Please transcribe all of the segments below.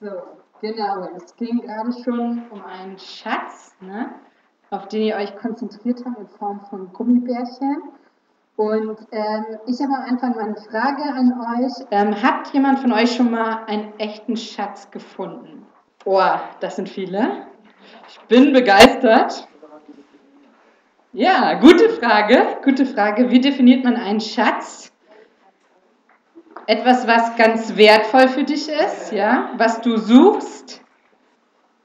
So, genau. Es ging gerade schon um einen Schatz, ne, auf den ihr euch konzentriert habt in Form von Gummibärchen. Und ähm, ich habe am Anfang mal eine Frage an euch. Ähm, hat jemand von euch schon mal einen echten Schatz gefunden? Oh, das sind viele. Ich bin begeistert. Ja, gute Frage. Gute Frage. Wie definiert man einen Schatz? Etwas, was ganz wertvoll für dich ist, ja, was du suchst,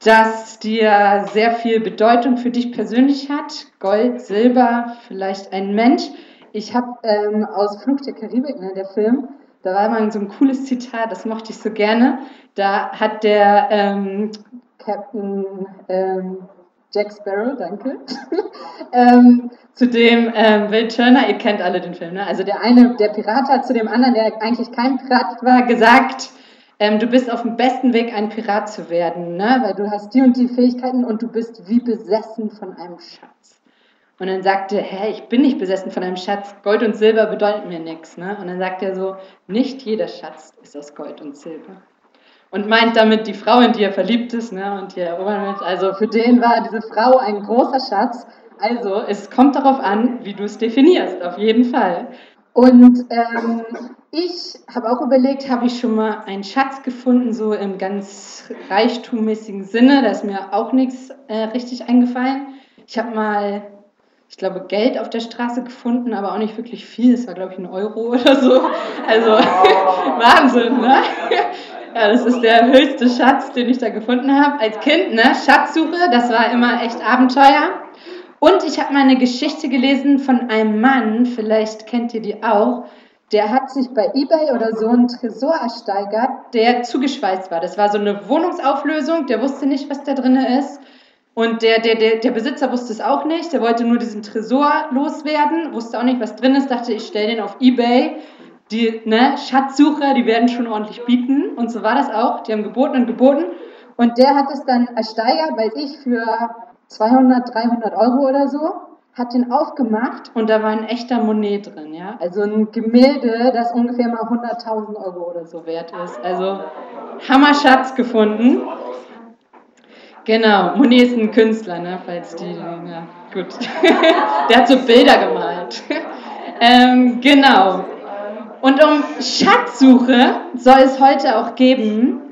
das dir sehr viel Bedeutung für dich persönlich hat. Gold, Silber, vielleicht ein Mensch. Ich habe ähm, aus Fluch der Karibik, ne, der Film, da war mal so ein cooles Zitat, das mochte ich so gerne. Da hat der ähm, Captain ähm, Jack Sparrow, danke, ähm, zu dem ähm, Will Turner, ihr kennt alle den Film, ne? also der eine, der Pirat hat zu dem anderen, der eigentlich kein Pirat war, gesagt, ähm, du bist auf dem besten Weg, ein Pirat zu werden, ne? weil du hast die und die Fähigkeiten und du bist wie besessen von einem Schatz. Und dann sagte er, hä, ich bin nicht besessen von einem Schatz, Gold und Silber bedeuten mir nichts. Ne? Und dann sagt er so, nicht jeder Schatz ist aus Gold und Silber und meint damit die Frau, in die er verliebt ist ne, und die er erobern will. Also für den war diese Frau ein großer Schatz. Also es kommt darauf an, wie du es definierst, auf jeden Fall. Und ähm, ich habe auch überlegt, habe ich schon mal einen Schatz gefunden, so im ganz reichtummäßigen Sinne. Da ist mir auch nichts äh, richtig eingefallen. Ich habe mal, ich glaube, Geld auf der Straße gefunden, aber auch nicht wirklich viel. Es war, glaube ich, ein Euro oder so. Also Wahnsinn, ne? Ja, das ist der höchste Schatz, den ich da gefunden habe. Als Kind, ne? Schatzsuche, das war immer echt Abenteuer. Und ich habe mal eine Geschichte gelesen von einem Mann, vielleicht kennt ihr die auch, der hat sich bei eBay oder so einen Tresor ersteigert, der zugeschweißt war. Das war so eine Wohnungsauflösung, der wusste nicht, was da drin ist. Und der, der, der, der Besitzer wusste es auch nicht, der wollte nur diesen Tresor loswerden, wusste auch nicht, was drin ist, dachte, ich stelle den auf eBay die ne, Schatzsucher, die werden schon ordentlich bieten. Und so war das auch. Die haben geboten und geboten. Und der hat es dann ersteigert, weiß ich, für 200, 300 Euro oder so. Hat den aufgemacht und da war ein echter Monet drin, ja. Also ein Gemälde, das ungefähr mal 100.000 Euro oder so wert ist. Also Hammerschatz gefunden. Genau, Monet ist ein Künstler, ne, falls die, ja, gut. Der hat so Bilder gemalt. ähm, genau, und um Schatzsuche soll es heute auch geben.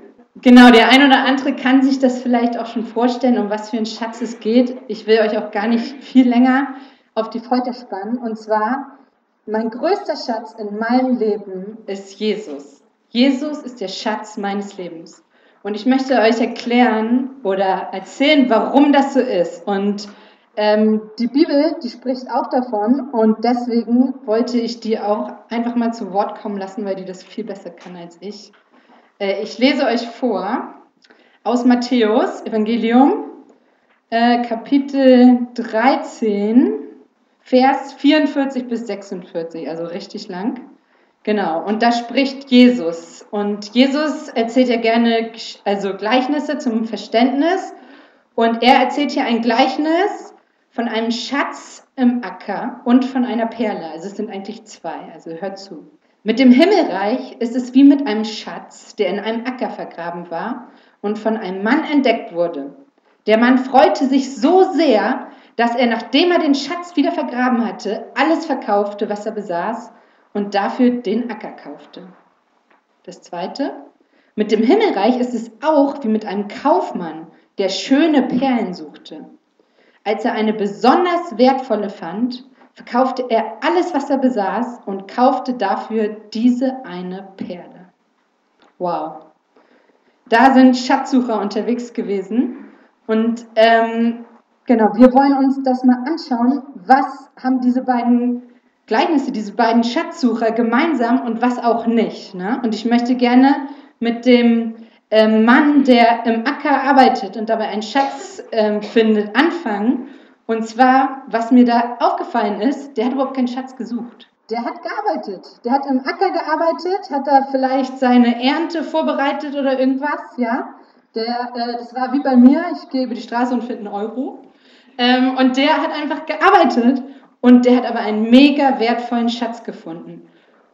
Genau, der ein oder andere kann sich das vielleicht auch schon vorstellen, um was für einen Schatz es geht. Ich will euch auch gar nicht viel länger auf die Folter spannen. Und zwar, mein größter Schatz in meinem Leben ist Jesus. Jesus ist der Schatz meines Lebens. Und ich möchte euch erklären oder erzählen, warum das so ist. Und ähm, die Bibel, die spricht auch davon und deswegen wollte ich die auch einfach mal zu Wort kommen lassen, weil die das viel besser kann als ich. Äh, ich lese euch vor aus Matthäus Evangelium, äh, Kapitel 13, Vers 44 bis 46, also richtig lang. Genau, und da spricht Jesus. Und Jesus erzählt ja gerne also Gleichnisse zum Verständnis. Und er erzählt hier ein Gleichnis von einem Schatz im Acker und von einer Perle. Also es sind eigentlich zwei, also hört zu. Mit dem Himmelreich ist es wie mit einem Schatz, der in einem Acker vergraben war und von einem Mann entdeckt wurde. Der Mann freute sich so sehr, dass er, nachdem er den Schatz wieder vergraben hatte, alles verkaufte, was er besaß und dafür den Acker kaufte. Das zweite, mit dem Himmelreich ist es auch wie mit einem Kaufmann, der schöne Perlen suchte. Als er eine besonders wertvolle fand, verkaufte er alles, was er besaß und kaufte dafür diese eine Perle. Wow. Da sind Schatzsucher unterwegs gewesen und ähm, genau, wir wollen uns das mal anschauen, was haben diese beiden Gleichnisse, diese beiden Schatzsucher gemeinsam und was auch nicht. Ne? Und ich möchte gerne mit dem ähm, Mann, der im Acker arbeitet und dabei einen Schatz ähm, findet, anfangen. Und zwar, was mir da aufgefallen ist, der hat überhaupt keinen Schatz gesucht. Der hat gearbeitet. Der hat im Acker gearbeitet, hat da vielleicht seine Ernte vorbereitet oder irgendwas, ja. Der, äh, das war wie bei mir, ich gehe über die Straße und finde einen Euro. Ähm, und der hat einfach gearbeitet und der hat aber einen mega wertvollen Schatz gefunden.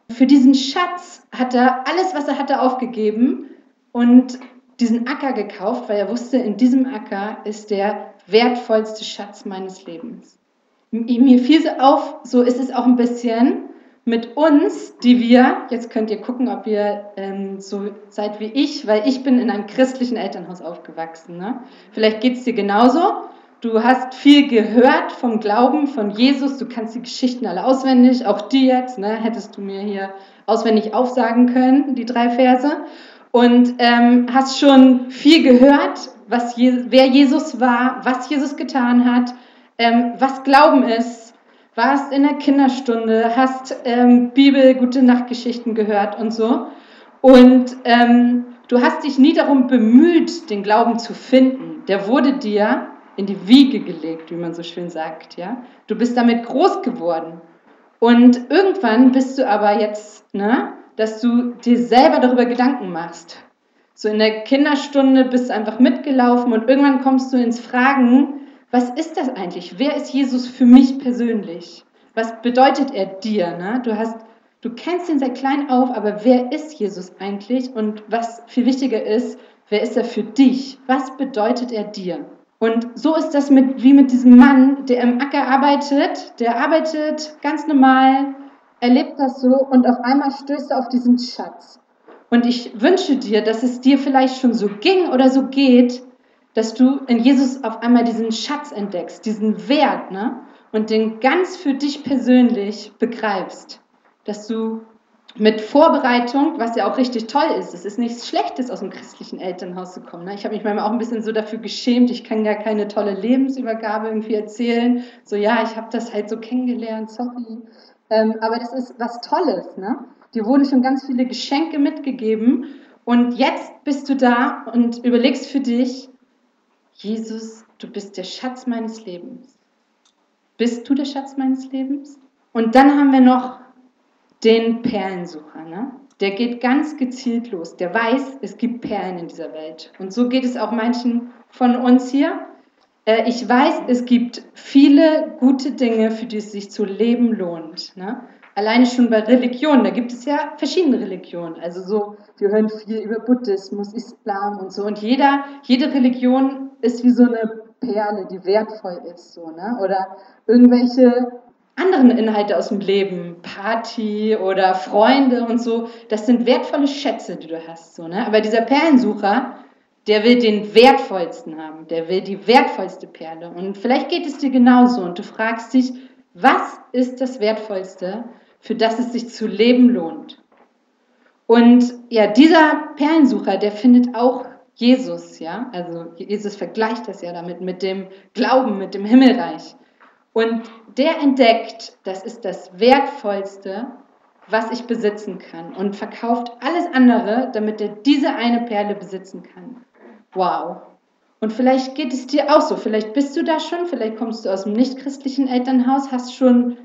Für diesen Schatz hat er alles, was er hatte, aufgegeben und diesen Acker gekauft, weil er wusste, in diesem Acker ist der wertvollste Schatz meines Lebens. Mir fiel so auf, so ist es auch ein bisschen mit uns, die wir, jetzt könnt ihr gucken, ob ihr ähm, so seid wie ich, weil ich bin in einem christlichen Elternhaus aufgewachsen. Ne? Vielleicht geht es dir genauso. Du hast viel gehört vom Glauben von Jesus, du kannst die Geschichten alle auswendig, auch die jetzt, ne? hättest du mir hier auswendig aufsagen können, die drei Verse. Und ähm, hast schon viel gehört, was Je wer Jesus war, was Jesus getan hat, ähm, was Glauben ist, warst in der Kinderstunde, hast ähm, Bibel, gute Nachtgeschichten gehört und so. Und ähm, du hast dich nie darum bemüht, den Glauben zu finden. Der wurde dir in die Wiege gelegt, wie man so schön sagt. Ja? Du bist damit groß geworden. Und irgendwann bist du aber jetzt, ne, dass du dir selber darüber Gedanken machst. So in der Kinderstunde bist du einfach mitgelaufen und irgendwann kommst du ins Fragen, was ist das eigentlich? Wer ist Jesus für mich persönlich? Was bedeutet er dir? Ne? Du, hast, du kennst ihn seit klein auf, aber wer ist Jesus eigentlich? Und was viel wichtiger ist, wer ist er für dich? Was bedeutet er dir? Und so ist das mit, wie mit diesem Mann, der im Acker arbeitet. Der arbeitet ganz normal, erlebt das so und auf einmal stößt er auf diesen Schatz. Und ich wünsche dir, dass es dir vielleicht schon so ging oder so geht, dass du in Jesus auf einmal diesen Schatz entdeckst, diesen Wert, ne? Und den ganz für dich persönlich begreifst. Dass du mit Vorbereitung, was ja auch richtig toll ist, es ist nichts Schlechtes, aus dem christlichen Elternhaus zu kommen. Ne? Ich habe mich manchmal auch ein bisschen so dafür geschämt, ich kann gar keine tolle Lebensübergabe irgendwie erzählen. So, ja, ich habe das halt so kennengelernt, sorry. Ähm, aber das ist was Tolles. Ne? Dir wurden schon ganz viele Geschenke mitgegeben und jetzt bist du da und überlegst für dich, Jesus, du bist der Schatz meines Lebens. Bist du der Schatz meines Lebens? Und dann haben wir noch den Perlensucher. Ne? Der geht ganz gezielt los. Der weiß, es gibt Perlen in dieser Welt. Und so geht es auch manchen von uns hier. Äh, ich weiß, es gibt viele gute Dinge, für die es sich zu leben lohnt. Ne? Alleine schon bei Religionen, da gibt es ja verschiedene Religionen. Also so, wir hören viel über Buddhismus, Islam und so. Und jeder, jede Religion ist wie so eine Perle, die wertvoll ist, so, ne? Oder irgendwelche anderen Inhalte aus dem Leben, Party oder Freunde und so, das sind wertvolle Schätze, die du hast, so, ne? Aber dieser Perlensucher, der will den wertvollsten haben, der will die wertvollste Perle. Und vielleicht geht es dir genauso und du fragst dich, was ist das Wertvollste, für das es sich zu leben lohnt? Und ja, dieser Perlensucher, der findet auch Jesus, ja, also Jesus vergleicht das ja damit mit dem Glauben, mit dem Himmelreich. Und der entdeckt, das ist das Wertvollste, was ich besitzen kann und verkauft alles andere, damit er diese eine Perle besitzen kann. Wow. Und vielleicht geht es dir auch so. Vielleicht bist du da schon, vielleicht kommst du aus einem nichtchristlichen Elternhaus, hast schon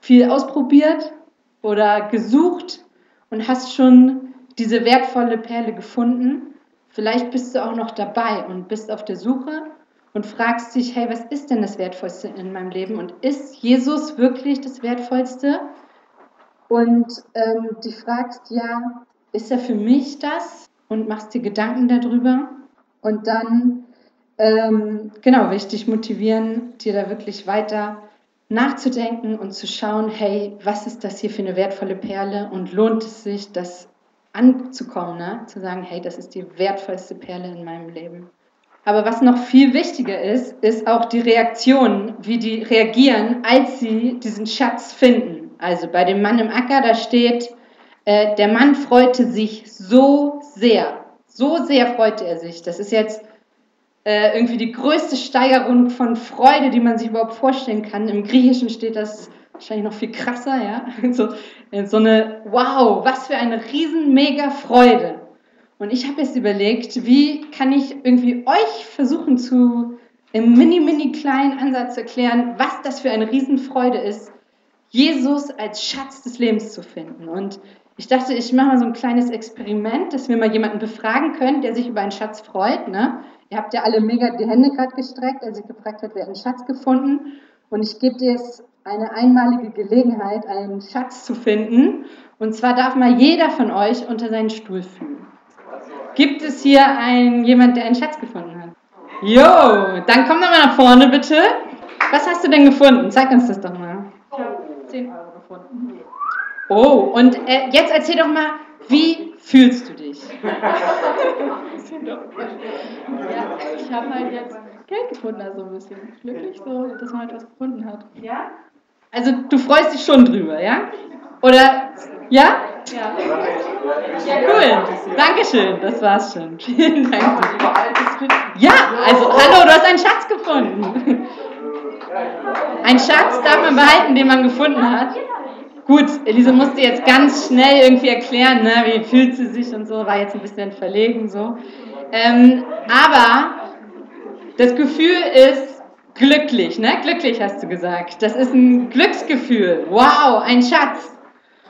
viel ausprobiert oder gesucht und hast schon diese wertvolle Perle gefunden. Vielleicht bist du auch noch dabei und bist auf der Suche und fragst dich, hey, was ist denn das Wertvollste in meinem Leben? Und ist Jesus wirklich das Wertvollste? Und ähm, dich fragst, ja, ist er für mich das? Und machst dir Gedanken darüber. Und dann, ähm, genau, will ich dich motivieren, dir da wirklich weiter nachzudenken und zu schauen, hey, was ist das hier für eine wertvolle Perle und lohnt es sich, das anzukommen, ne? zu sagen, hey, das ist die wertvollste Perle in meinem Leben. Aber was noch viel wichtiger ist, ist auch die Reaktion, wie die reagieren, als sie diesen Schatz finden. Also bei dem Mann im Acker, da steht, äh, der Mann freute sich so sehr. So sehr freute er sich. Das ist jetzt äh, irgendwie die größte Steigerung von Freude, die man sich überhaupt vorstellen kann. Im Griechischen steht das wahrscheinlich noch viel krasser, ja. So, äh, so eine, wow, was für eine riesen mega Freude. Und ich habe jetzt überlegt, wie kann ich irgendwie euch versuchen zu im mini, mini kleinen Ansatz erklären, was das für eine Riesenfreude ist, Jesus als Schatz des Lebens zu finden. Und ich dachte, ich mache mal so ein kleines Experiment, dass wir mal jemanden befragen können, der sich über einen Schatz freut. Ne? Ihr habt ja alle mega die Hände gerade gestreckt, als ich gefragt habe, wer einen Schatz gefunden. Und ich gebe dir jetzt eine einmalige Gelegenheit, einen Schatz zu finden. Und zwar darf mal jeder von euch unter seinen Stuhl fühlen. Gibt es hier einen, jemand, der einen Schatz gefunden hat? Jo, dann komm doch mal nach vorne bitte. Was hast du denn gefunden? Zeig uns das doch mal. Ich habe 10 Euro gefunden. Oh, und äh, jetzt erzähl doch mal, wie fühlst du dich? Ja, ich habe halt jetzt Geld gefunden, also ein bisschen glücklich, so, dass man etwas gefunden hat. Ja? Also du freust dich schon drüber, ja? Oder, ja? Ja. Cool, Dankeschön, das war's schon. Vielen Dank. Ja, also hallo, du hast einen Schatz gefunden. Ein Schatz darf man behalten, den man gefunden hat. Gut, Elise musste jetzt ganz schnell irgendwie erklären, ne, wie fühlt sie sich und so, war jetzt ein bisschen verlegen so. Ähm, aber das Gefühl ist glücklich, ne? Glücklich hast du gesagt. Das ist ein Glücksgefühl. Wow, ein Schatz.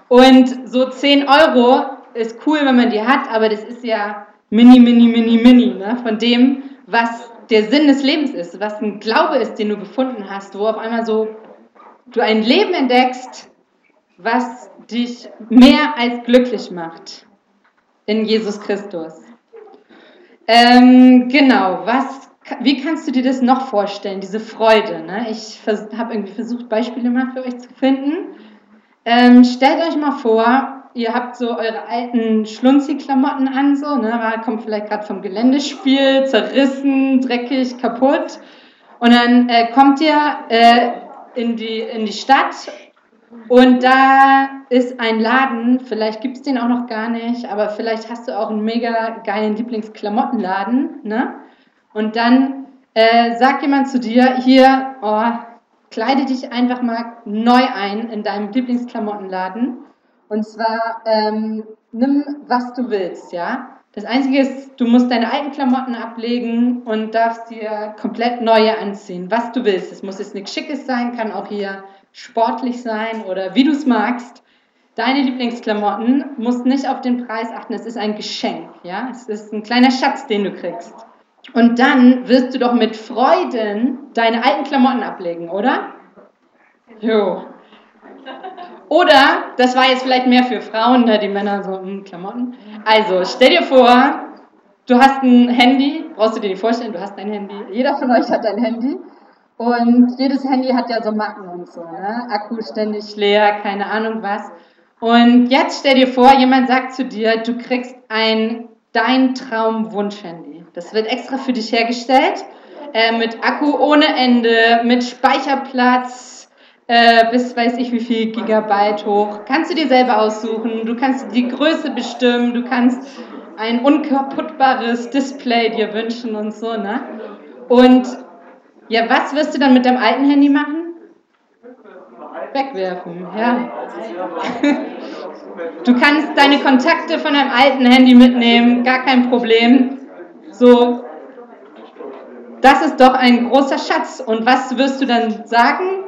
Und so 10 Euro ist cool, wenn man die hat, aber das ist ja mini, mini, mini, mini, ne? Von dem, was der Sinn des Lebens ist, was ein Glaube ist, den du gefunden hast, wo auf einmal so du ein Leben entdeckst, was dich mehr als glücklich macht in Jesus Christus. Ähm, genau, was, wie kannst du dir das noch vorstellen, diese Freude? Ne? Ich habe irgendwie versucht, Beispiele mal für euch zu finden. Ähm, stellt euch mal vor, ihr habt so eure alten Schlunzi-Klamotten an, so, ne? kommt vielleicht gerade vom Geländespiel, zerrissen, dreckig, kaputt. Und dann äh, kommt ihr äh, in, die, in die Stadt und da ist ein Laden, vielleicht gibt es den auch noch gar nicht, aber vielleicht hast du auch einen mega geilen Lieblingsklamottenladen. Ne? Und dann äh, sagt jemand zu dir, hier, oh, kleide dich einfach mal neu ein in deinem Lieblingsklamottenladen. Und zwar ähm, nimm, was du willst, ja. Das Einzige ist, du musst deine alten Klamotten ablegen und darfst dir komplett neue anziehen, was du willst. Es muss jetzt nichts Schickes sein, kann auch hier sportlich sein oder wie du es magst. Deine Lieblingsklamotten musst nicht auf den Preis achten, es ist ein Geschenk, ja. Es ist ein kleiner Schatz, den du kriegst. Und dann wirst du doch mit Freuden deine alten Klamotten ablegen, oder? Jo. Oder, das war jetzt vielleicht mehr für Frauen, ne, die Männer so, hm, Klamotten. Also, stell dir vor, du hast ein Handy, brauchst du dir nicht vorstellen, du hast ein Handy. Jeder von euch hat ein Handy. Und jedes Handy hat ja so Macken und so, ne? Akku ständig leer, keine Ahnung was. Und jetzt stell dir vor, jemand sagt zu dir, du kriegst ein dein Traum-Wunsch-Handy. Das wird extra für dich hergestellt, äh, mit Akku ohne Ende, mit Speicherplatz, äh, bis weiß ich wie viel Gigabyte hoch. Kannst du dir selber aussuchen, du kannst die Größe bestimmen, du kannst ein unkaputtbares Display dir wünschen und so, ne? Und ja, was wirst du dann mit deinem alten Handy machen? Wegwerfen, ja. Du kannst deine Kontakte von deinem alten Handy mitnehmen, gar kein Problem. So, das ist doch ein großer Schatz. Und was wirst du dann sagen?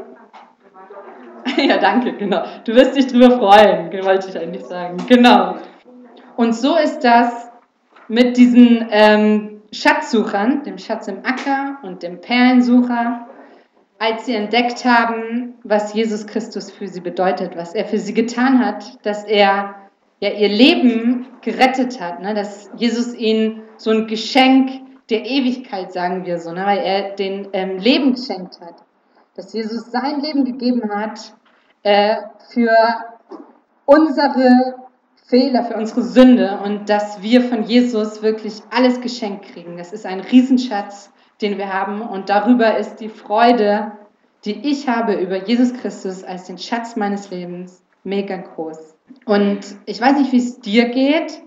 ja, danke, genau. Du wirst dich drüber freuen, wollte ich eigentlich sagen. Genau. Und so ist das mit diesen ähm, Schatzsuchern, dem Schatz im Acker und dem Perlensucher, als sie entdeckt haben, was Jesus Christus für sie bedeutet, was er für sie getan hat, dass er ja ihr Leben gerettet hat, ne? dass Jesus ihnen so ein Geschenk der Ewigkeit, sagen wir so, ne? weil er den ähm, Leben geschenkt hat, dass Jesus sein Leben gegeben hat äh, für unsere Fehler, für unsere Sünde und dass wir von Jesus wirklich alles geschenkt kriegen. Das ist ein Riesenschatz, den wir haben und darüber ist die Freude, die ich habe über Jesus Christus als den Schatz meines Lebens mega groß. Und ich weiß nicht, wie es dir geht.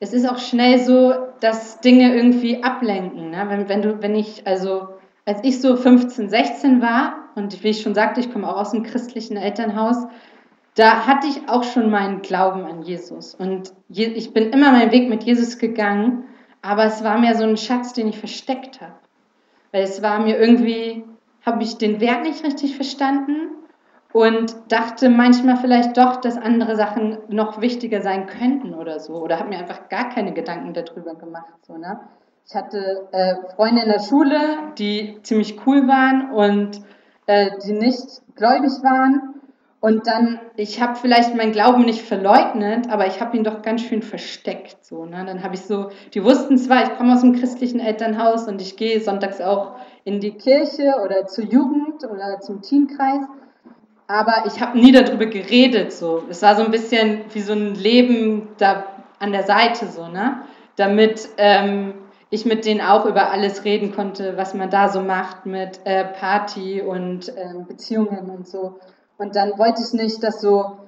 Es ist auch schnell so, dass Dinge irgendwie ablenken. Ne? Wenn, wenn, du, wenn ich, also als ich so 15, 16 war und wie ich schon sagte, ich komme auch aus einem christlichen Elternhaus, da hatte ich auch schon meinen Glauben an Jesus. Und ich bin immer meinen Weg mit Jesus gegangen, aber es war mir so ein Schatz, den ich versteckt habe. Weil es war mir irgendwie, habe ich den Wert nicht richtig verstanden und dachte manchmal vielleicht doch, dass andere Sachen noch wichtiger sein könnten oder so. Oder habe mir einfach gar keine Gedanken darüber gemacht. So, ne? Ich hatte äh, Freunde in der Schule, die ziemlich cool waren und äh, die nicht gläubig waren. Und dann, ich habe vielleicht meinen Glauben nicht verleugnet, aber ich habe ihn doch ganz schön versteckt. So, ne? Dann habe ich so, die wussten zwar, ich komme aus einem christlichen Elternhaus und ich gehe sonntags auch in die Kirche oder zur Jugend oder zum Teamkreis, aber ich habe nie darüber geredet. So. Es war so ein bisschen wie so ein Leben da an der Seite, so, ne? damit ähm, ich mit denen auch über alles reden konnte, was man da so macht mit äh, Party und äh, Beziehungen und so. Und dann wollte ich nicht, dass so,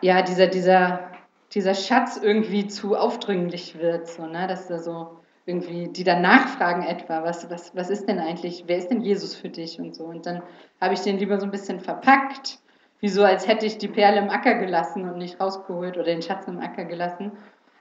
ja, dieser, dieser, dieser Schatz irgendwie zu aufdringlich wird, so, ne? dass da so irgendwie, die dann nachfragen etwa, was, was, was ist denn eigentlich, wer ist denn Jesus für dich und so. Und dann habe ich den lieber so ein bisschen verpackt, wie so, als hätte ich die Perle im Acker gelassen und nicht rausgeholt oder den Schatz im Acker gelassen,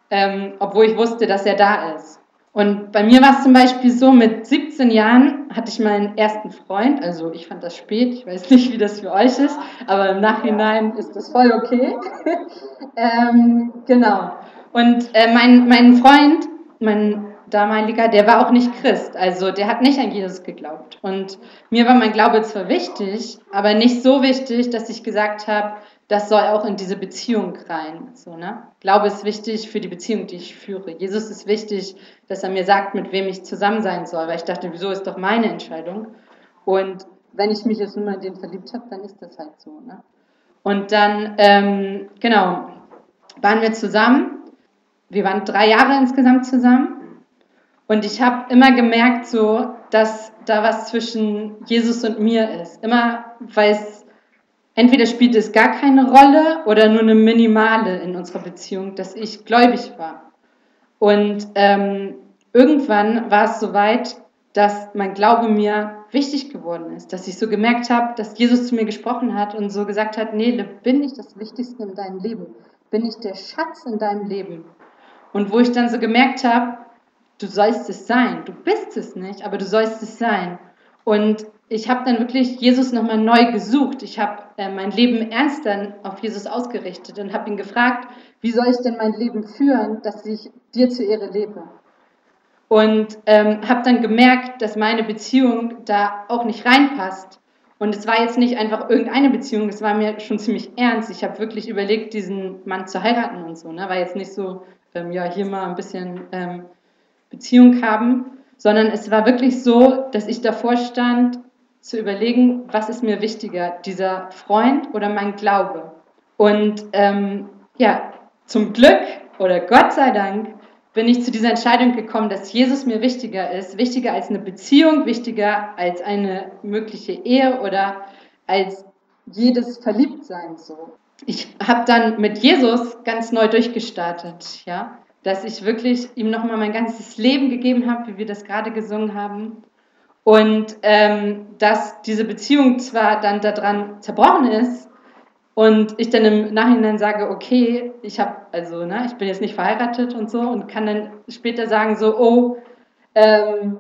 ähm, obwohl ich wusste, dass er da ist. Und bei mir war es zum Beispiel so, mit 17 Jahren hatte ich meinen ersten Freund, also ich fand das spät, ich weiß nicht, wie das für euch ist, aber im Nachhinein ist das voll okay. ähm, genau. Und äh, mein, mein Freund, mein damaliger, der war auch nicht Christ, also der hat nicht an Jesus geglaubt. Und mir war mein Glaube zwar wichtig, aber nicht so wichtig, dass ich gesagt habe, das soll auch in diese Beziehung rein. So, ne? Glaube ist wichtig für die Beziehung, die ich führe. Jesus ist wichtig, dass er mir sagt, mit wem ich zusammen sein soll, weil ich dachte, wieso ist doch meine Entscheidung? Und wenn ich mich jetzt nur mal in den verliebt habe, dann ist das halt so. Ne? Und dann, ähm, genau, waren wir zusammen. Wir waren drei Jahre insgesamt zusammen. Und ich habe immer gemerkt, so, dass da was zwischen Jesus und mir ist. Immer, weil es entweder spielt es gar keine Rolle oder nur eine minimale in unserer Beziehung, dass ich gläubig war. Und ähm, irgendwann war es soweit, dass mein Glaube mir wichtig geworden ist, dass ich so gemerkt habe, dass Jesus zu mir gesprochen hat und so gesagt hat, Nele, bin ich das Wichtigste in deinem Leben? Bin ich der Schatz in deinem Leben? Und wo ich dann so gemerkt habe, du sollst es sein, du bist es nicht, aber du sollst es sein. Und ich habe dann wirklich Jesus nochmal neu gesucht. Ich habe mein Leben ernst dann auf Jesus ausgerichtet und habe ihn gefragt, wie soll ich denn mein Leben führen, dass ich dir zur Ehre lebe? Und ähm, habe dann gemerkt, dass meine Beziehung da auch nicht reinpasst. Und es war jetzt nicht einfach irgendeine Beziehung, es war mir schon ziemlich ernst. Ich habe wirklich überlegt, diesen Mann zu heiraten und so. Ne? War jetzt nicht so, ähm, ja, hier mal ein bisschen ähm, Beziehung haben, sondern es war wirklich so, dass ich davor stand zu überlegen, was ist mir wichtiger, dieser Freund oder mein Glaube. Und ähm, ja, zum Glück oder Gott sei Dank bin ich zu dieser Entscheidung gekommen, dass Jesus mir wichtiger ist, wichtiger als eine Beziehung, wichtiger als eine mögliche Ehe oder als jedes Verliebtsein so. Ich habe dann mit Jesus ganz neu durchgestartet, ja, dass ich wirklich ihm nochmal mein ganzes Leben gegeben habe, wie wir das gerade gesungen haben und ähm, dass diese Beziehung zwar dann daran zerbrochen ist und ich dann im Nachhinein sage, okay, ich habe, also, ne, ich bin jetzt nicht verheiratet und so und kann dann später sagen, so, oh, ähm,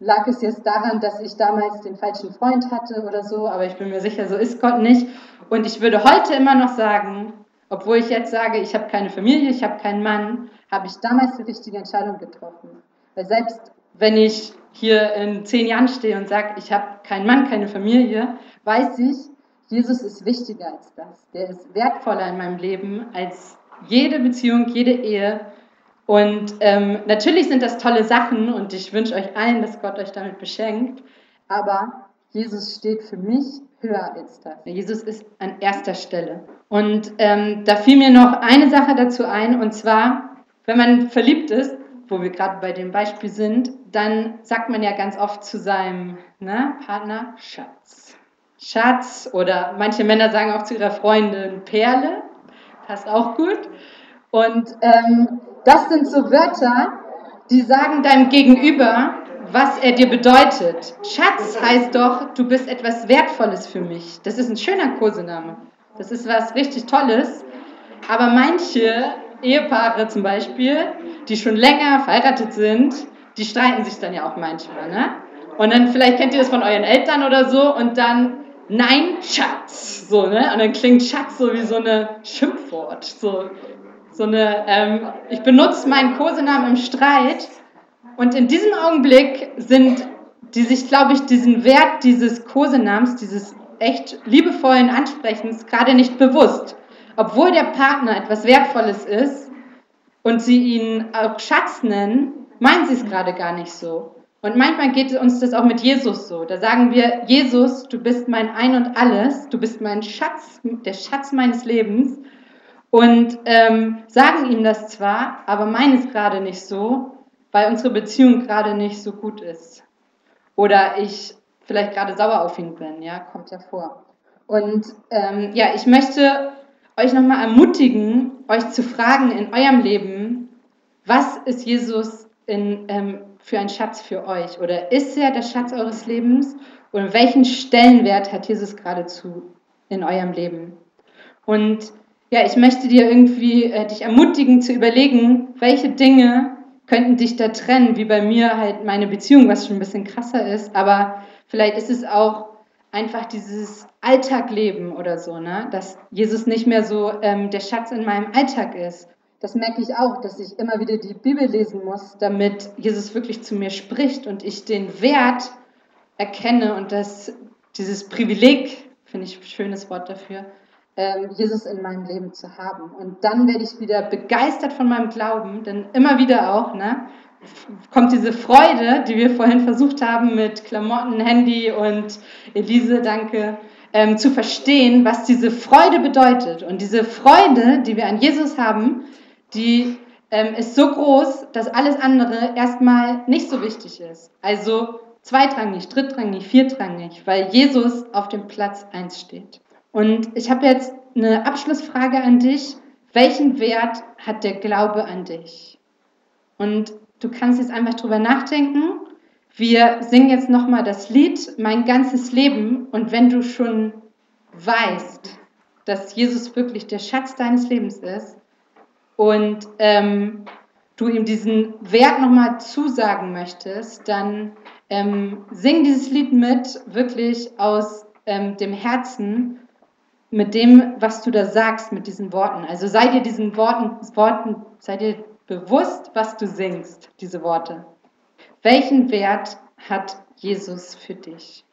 lag es jetzt daran, dass ich damals den falschen Freund hatte oder so, aber ich bin mir sicher, so ist Gott nicht. Und ich würde heute immer noch sagen, obwohl ich jetzt sage, ich habe keine Familie, ich habe keinen Mann, habe ich damals die richtige Entscheidung getroffen. Weil selbst wenn ich hier in zehn Jahren stehe und sage, ich habe keinen Mann, keine Familie, weiß ich, Jesus ist wichtiger als das. Der ist wertvoller in meinem Leben als jede Beziehung, jede Ehe. Und ähm, natürlich sind das tolle Sachen und ich wünsche euch allen, dass Gott euch damit beschenkt. Aber Jesus steht für mich höher als das. Jesus ist an erster Stelle. Und ähm, da fiel mir noch eine Sache dazu ein, und zwar, wenn man verliebt ist, wo wir gerade bei dem Beispiel sind, dann sagt man ja ganz oft zu seinem ne, Partner Schatz. Schatz oder manche Männer sagen auch zu ihrer Freundin Perle, passt auch gut. Und ähm, das sind so Wörter, die sagen deinem Gegenüber, was er dir bedeutet. Schatz heißt doch, du bist etwas Wertvolles für mich. Das ist ein schöner Kosename. Das ist was richtig Tolles. Aber manche Ehepaare zum Beispiel, die schon länger verheiratet sind, die streiten sich dann ja auch manchmal, ne? Und dann vielleicht kennt ihr das von euren Eltern oder so und dann Nein, Schatz, so, ne? Und dann klingt Schatz so wie so eine Schimpfwort, so, so eine, ähm, ich benutze meinen Kosenamen im Streit und in diesem Augenblick sind die sich, glaube ich, diesen Wert dieses Kosenamens, dieses echt liebevollen Ansprechens gerade nicht bewusst. Obwohl der Partner etwas Wertvolles ist und sie ihn auch Schatz nennen, meinen sie es gerade gar nicht so. Und manchmal geht uns das auch mit Jesus so. Da sagen wir, Jesus, du bist mein Ein und alles, du bist mein Schatz, der Schatz meines Lebens. Und ähm, sagen ihm das zwar, aber meinen es gerade nicht so, weil unsere Beziehung gerade nicht so gut ist. Oder ich vielleicht gerade sauer auf ihn bin, ja, kommt ja vor. Und ähm, ja, ich möchte euch nochmal ermutigen, euch zu fragen in eurem Leben, was ist Jesus in, ähm, für ein Schatz für euch? Oder ist er der Schatz eures Lebens? Oder welchen Stellenwert hat Jesus geradezu in eurem Leben? Und ja, ich möchte dir irgendwie äh, dich ermutigen zu überlegen, welche Dinge könnten dich da trennen, wie bei mir halt meine Beziehung, was schon ein bisschen krasser ist, aber vielleicht ist es auch einfach dieses Alltagleben oder so, ne? dass Jesus nicht mehr so ähm, der Schatz in meinem Alltag ist, das merke ich auch, dass ich immer wieder die Bibel lesen muss, damit Jesus wirklich zu mir spricht und ich den Wert erkenne und das, dieses Privileg, finde ich ein schönes Wort dafür, ähm, Jesus in meinem Leben zu haben. Und dann werde ich wieder begeistert von meinem Glauben, denn immer wieder auch, ne, kommt diese Freude, die wir vorhin versucht haben mit Klamotten, Handy und Elise, danke, ähm, zu verstehen, was diese Freude bedeutet. Und diese Freude, die wir an Jesus haben, die ähm, ist so groß, dass alles andere erstmal nicht so wichtig ist. Also zweitrangig, drittrangig, viertrangig, weil Jesus auf dem Platz 1 steht. Und ich habe jetzt eine Abschlussfrage an dich. Welchen Wert hat der Glaube an dich? Und du kannst jetzt einfach drüber nachdenken. Wir singen jetzt nochmal das Lied Mein ganzes Leben. Und wenn du schon weißt, dass Jesus wirklich der Schatz deines Lebens ist, und ähm, du ihm diesen Wert nochmal zusagen möchtest, dann ähm, sing dieses Lied mit, wirklich aus ähm, dem Herzen, mit dem, was du da sagst, mit diesen Worten. Also sei dir diesen Worten, Worten, sei dir bewusst, was du singst, diese Worte. Welchen Wert hat Jesus für dich?